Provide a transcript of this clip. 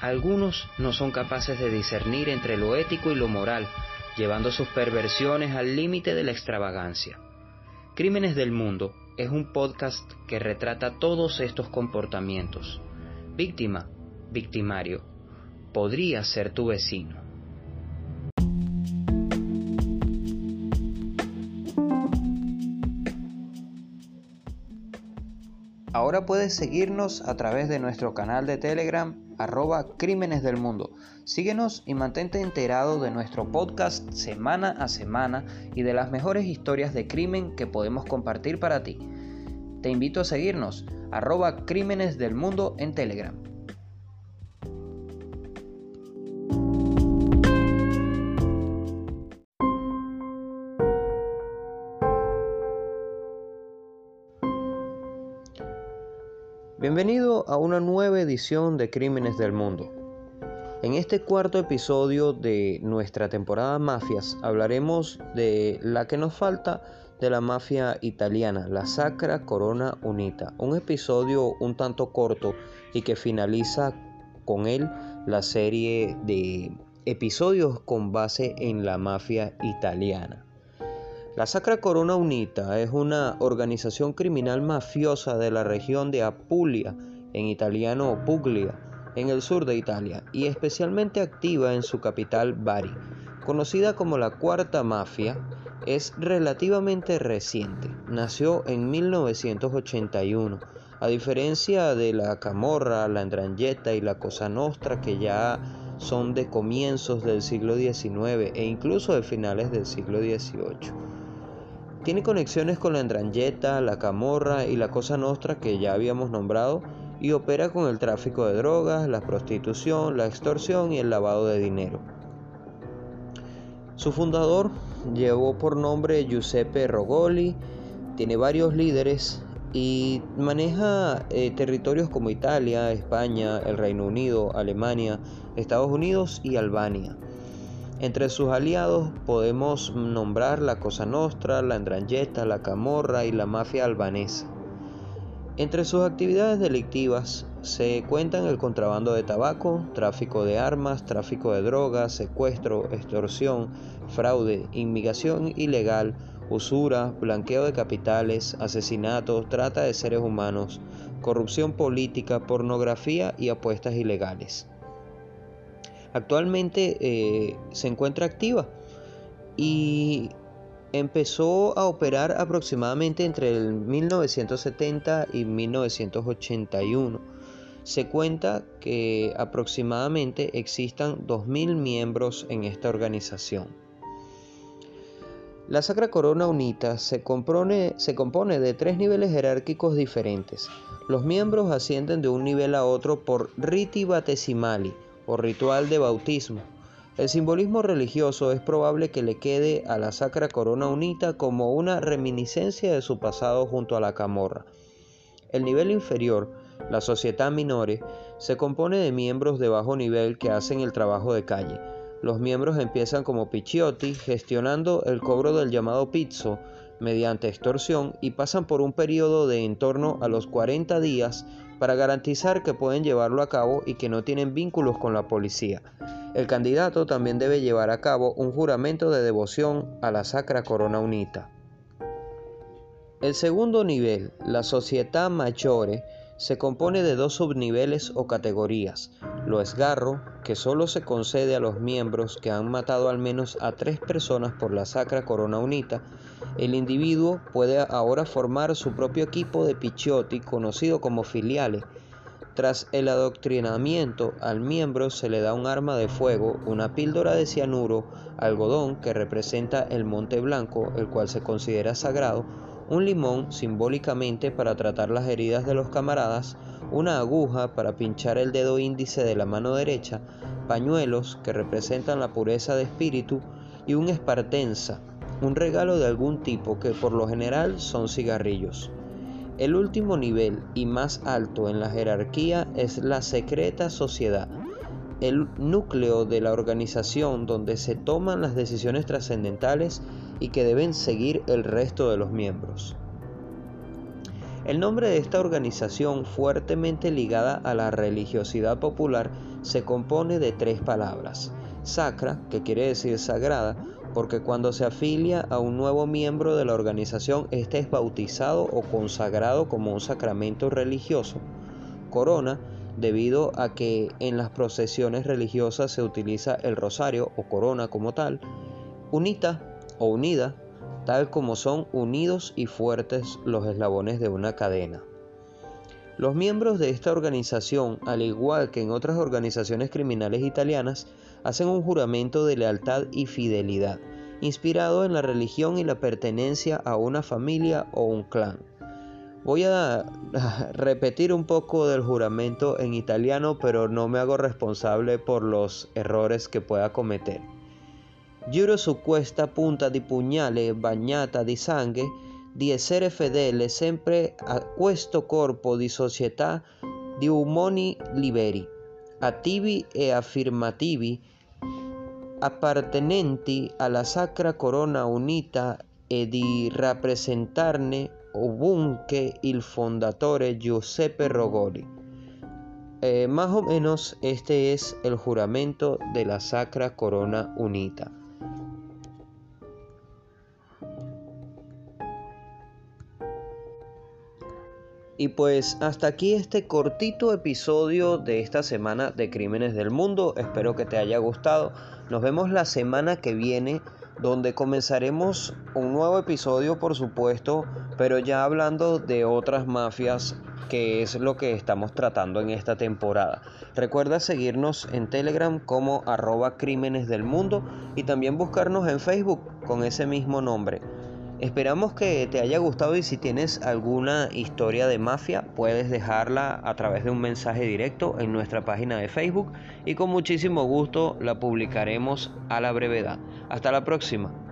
Algunos no son capaces de discernir entre lo ético y lo moral, llevando sus perversiones al límite de la extravagancia. Crímenes del Mundo es un podcast que retrata todos estos comportamientos. Víctima, victimario, podría ser tu vecino. Ahora puedes seguirnos a través de nuestro canal de Telegram arroba Crímenes del Mundo. Síguenos y mantente enterado de nuestro podcast semana a semana y de las mejores historias de crimen que podemos compartir para ti. Te invito a seguirnos arroba Crímenes del Mundo en Telegram. Bienvenido a una nueva edición de Crímenes del Mundo. En este cuarto episodio de nuestra temporada Mafias hablaremos de la que nos falta de la mafia italiana, la Sacra Corona Unita. Un episodio un tanto corto y que finaliza con él la serie de episodios con base en la mafia italiana. La Sacra Corona Unita es una organización criminal mafiosa de la región de Apulia, en italiano Puglia, en el sur de Italia, y especialmente activa en su capital Bari. Conocida como la Cuarta Mafia, es relativamente reciente. Nació en 1981. A diferencia de la Camorra, la Andrangheta y la Cosa Nostra, que ya son de comienzos del siglo XIX e incluso de finales del siglo XVIII. Tiene conexiones con la Andrangheta, la Camorra y la Cosa Nostra que ya habíamos nombrado y opera con el tráfico de drogas, la prostitución, la extorsión y el lavado de dinero. Su fundador llevó por nombre Giuseppe Rogoli, tiene varios líderes y maneja eh, territorios como Italia, España, el Reino Unido, Alemania, Estados Unidos y Albania. Entre sus aliados podemos nombrar la Cosa Nostra, la Andrangheta, la Camorra y la mafia albanesa. Entre sus actividades delictivas se cuentan el contrabando de tabaco, tráfico de armas, tráfico de drogas, secuestro, extorsión, fraude, inmigración ilegal, usura, blanqueo de capitales, asesinatos, trata de seres humanos, corrupción política, pornografía y apuestas ilegales actualmente eh, se encuentra activa y empezó a operar aproximadamente entre el 1970 y 1981. Se cuenta que aproximadamente existan 2.000 miembros en esta organización. La Sacra Corona Unita se compone, se compone de tres niveles jerárquicos diferentes. Los miembros ascienden de un nivel a otro por riti batesimali, o ritual de bautismo. El simbolismo religioso es probable que le quede a la Sacra Corona Unita como una reminiscencia de su pasado junto a la Camorra. El nivel inferior, la Società Minore, se compone de miembros de bajo nivel que hacen el trabajo de calle. Los miembros empiezan como picciotti, gestionando el cobro del llamado pizzo mediante extorsión y pasan por un periodo de en torno a los 40 días para garantizar que pueden llevarlo a cabo y que no tienen vínculos con la policía. El candidato también debe llevar a cabo un juramento de devoción a la Sacra Corona Unita. El segundo nivel, la Società Maggiore, se compone de dos subniveles o categorías. Lo esgarro, que solo se concede a los miembros que han matado al menos a tres personas por la Sacra Corona Unita, el individuo puede ahora formar su propio equipo de pichiotti conocido como filiales. Tras el adoctrinamiento al miembro se le da un arma de fuego, una píldora de cianuro, algodón que representa el monte blanco, el cual se considera sagrado, un limón simbólicamente para tratar las heridas de los camaradas, una aguja para pinchar el dedo índice de la mano derecha, pañuelos que representan la pureza de espíritu y un espartenza, un regalo de algún tipo que por lo general son cigarrillos. El último nivel y más alto en la jerarquía es la secreta sociedad, el núcleo de la organización donde se toman las decisiones trascendentales y que deben seguir el resto de los miembros. El nombre de esta organización, fuertemente ligada a la religiosidad popular, se compone de tres palabras. Sacra, que quiere decir sagrada, porque cuando se afilia a un nuevo miembro de la organización, éste es bautizado o consagrado como un sacramento religioso. Corona, debido a que en las procesiones religiosas se utiliza el rosario o corona como tal, unita o unida, tal como son unidos y fuertes los eslabones de una cadena. Los miembros de esta organización, al igual que en otras organizaciones criminales italianas, hacen un juramento de lealtad y fidelidad, inspirado en la religión y la pertenencia a una familia o un clan. Voy a repetir un poco del juramento en italiano, pero no me hago responsable por los errores que pueda cometer. Giuro su questa punta di pugnale bagnata di sangue di essere fedele sempre a questo corpo di società di umani liberi, attivi e affirmativi, appartenenti alla Sacra Corona Unita e di rappresentarne ovunque il fondatore Giuseppe Rogoli. Eh, más o menos este es el juramento de la Sacra Corona Unita. Y pues hasta aquí este cortito episodio de esta semana de Crímenes del Mundo. Espero que te haya gustado. Nos vemos la semana que viene donde comenzaremos un nuevo episodio, por supuesto, pero ya hablando de otras mafias que es lo que estamos tratando en esta temporada. Recuerda seguirnos en Telegram como arroba crímenes del mundo y también buscarnos en Facebook con ese mismo nombre. Esperamos que te haya gustado y si tienes alguna historia de mafia puedes dejarla a través de un mensaje directo en nuestra página de Facebook y con muchísimo gusto la publicaremos a la brevedad. Hasta la próxima.